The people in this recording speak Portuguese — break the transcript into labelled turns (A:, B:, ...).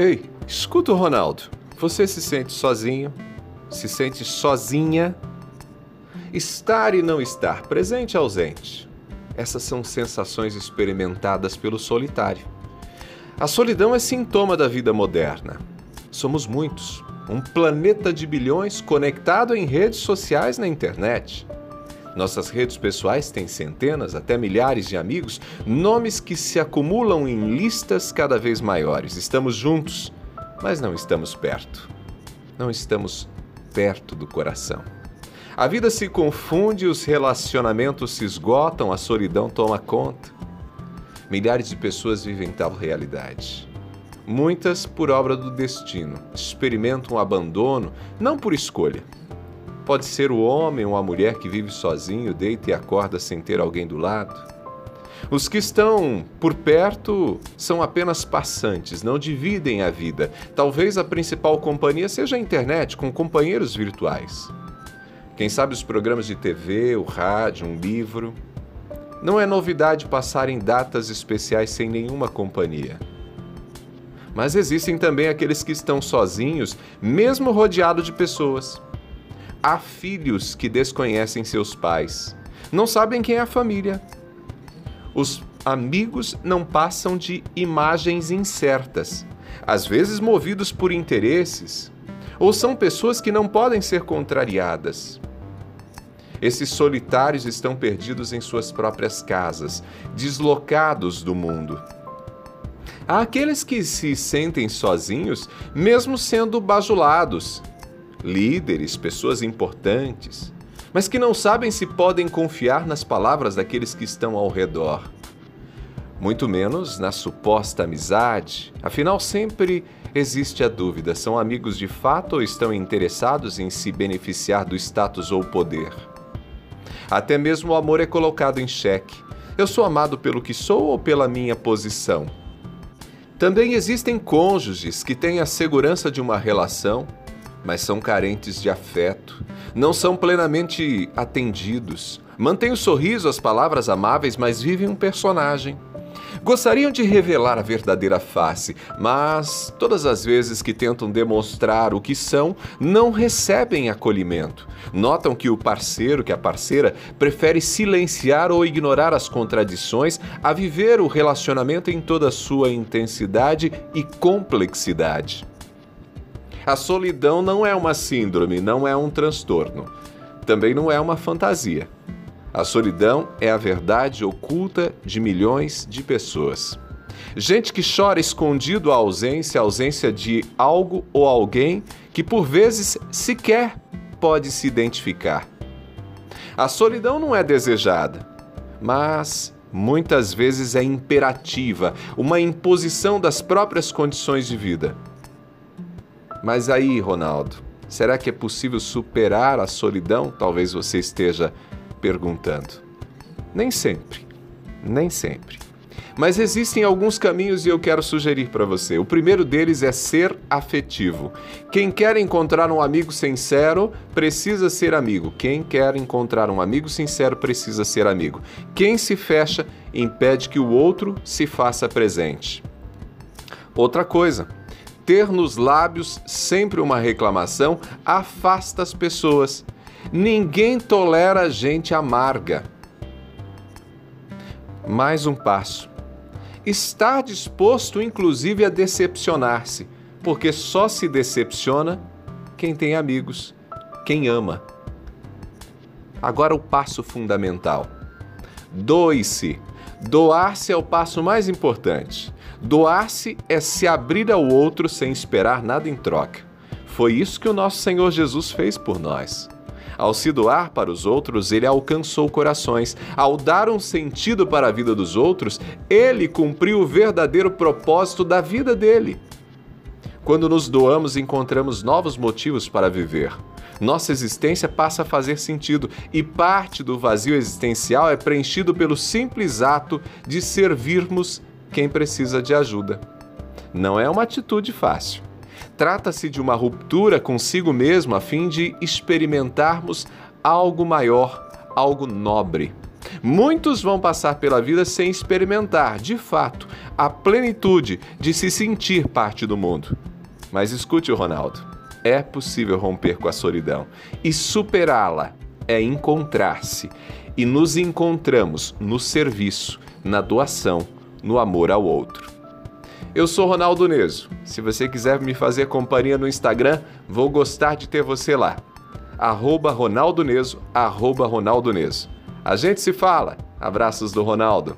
A: Ei, escuta o Ronaldo. Você se sente sozinho? Se sente sozinha? Estar e não estar, presente e ausente. Essas são sensações experimentadas pelo solitário. A solidão é sintoma da vida moderna. Somos muitos, um planeta de bilhões conectado em redes sociais na internet. Nossas redes pessoais têm centenas, até milhares de amigos, nomes que se acumulam em listas cada vez maiores. Estamos juntos, mas não estamos perto. Não estamos perto do coração. A vida se confunde, os relacionamentos se esgotam, a solidão toma conta. Milhares de pessoas vivem tal realidade. Muitas por obra do destino, experimentam o abandono, não por escolha, Pode ser o homem ou a mulher que vive sozinho, deita e acorda sem ter alguém do lado. Os que estão por perto são apenas passantes, não dividem a vida. Talvez a principal companhia seja a internet, com companheiros virtuais. Quem sabe os programas de TV, o rádio, um livro. Não é novidade passar em datas especiais sem nenhuma companhia. Mas existem também aqueles que estão sozinhos, mesmo rodeado de pessoas. Há filhos que desconhecem seus pais, não sabem quem é a família. Os amigos não passam de imagens incertas, às vezes movidos por interesses, ou são pessoas que não podem ser contrariadas. Esses solitários estão perdidos em suas próprias casas, deslocados do mundo. Há aqueles que se sentem sozinhos, mesmo sendo bajulados, líderes, pessoas importantes, mas que não sabem se podem confiar nas palavras daqueles que estão ao redor. Muito menos na suposta amizade, afinal, sempre existe a dúvida: são amigos de fato ou estão interessados em se beneficiar do status ou poder? Até mesmo o amor é colocado em xeque. Eu sou amado pelo que sou ou pela minha posição? Também existem cônjuges que têm a segurança de uma relação, mas são carentes de afeto, não são plenamente atendidos. Mantêm o sorriso, as palavras amáveis, mas vivem um personagem. Gostariam de revelar a verdadeira face, mas todas as vezes que tentam demonstrar o que são, não recebem acolhimento. Notam que o parceiro, que a parceira, prefere silenciar ou ignorar as contradições a viver o relacionamento em toda a sua intensidade e complexidade. A solidão não é uma síndrome, não é um transtorno. Também não é uma fantasia. A solidão é a verdade oculta de milhões de pessoas. Gente que chora escondido a ausência, a ausência de algo ou alguém que por vezes sequer pode se identificar. A solidão não é desejada, mas muitas vezes é imperativa, uma imposição das próprias condições de vida. Mas aí, Ronaldo, será que é possível superar a solidão? Talvez você esteja perguntando. Nem sempre, nem sempre. Mas existem alguns caminhos e eu quero sugerir para você. O primeiro deles é ser afetivo. Quem quer encontrar um amigo sincero precisa ser amigo. Quem quer encontrar um amigo sincero precisa ser amigo. Quem se fecha impede que o outro se faça presente. Outra coisa, ter nos lábios sempre uma reclamação afasta as pessoas. Ninguém tolera gente amarga. Mais um passo. Estar disposto, inclusive, a decepcionar-se, porque só se decepciona quem tem amigos, quem ama. Agora, o passo fundamental: doe-se. Doar-se é o passo mais importante. Doar-se é se abrir ao outro sem esperar nada em troca. Foi isso que o nosso Senhor Jesus fez por nós. Ao se doar para os outros, ele alcançou corações. Ao dar um sentido para a vida dos outros, ele cumpriu o verdadeiro propósito da vida dele. Quando nos doamos, encontramos novos motivos para viver. Nossa existência passa a fazer sentido e parte do vazio existencial é preenchido pelo simples ato de servirmos quem precisa de ajuda. Não é uma atitude fácil. Trata-se de uma ruptura consigo mesmo a fim de experimentarmos algo maior, algo nobre. Muitos vão passar pela vida sem experimentar, de fato, a plenitude de se sentir parte do mundo. Mas escute o Ronaldo: é possível romper com a solidão e superá-la é encontrar-se. E nos encontramos no serviço, na doação, no amor ao outro. Eu sou Ronaldo Neso. Se você quiser me fazer companhia no Instagram, vou gostar de ter você lá. Arroba Ronaldo Neso, arroba Ronaldo Neso. A gente se fala. Abraços do Ronaldo.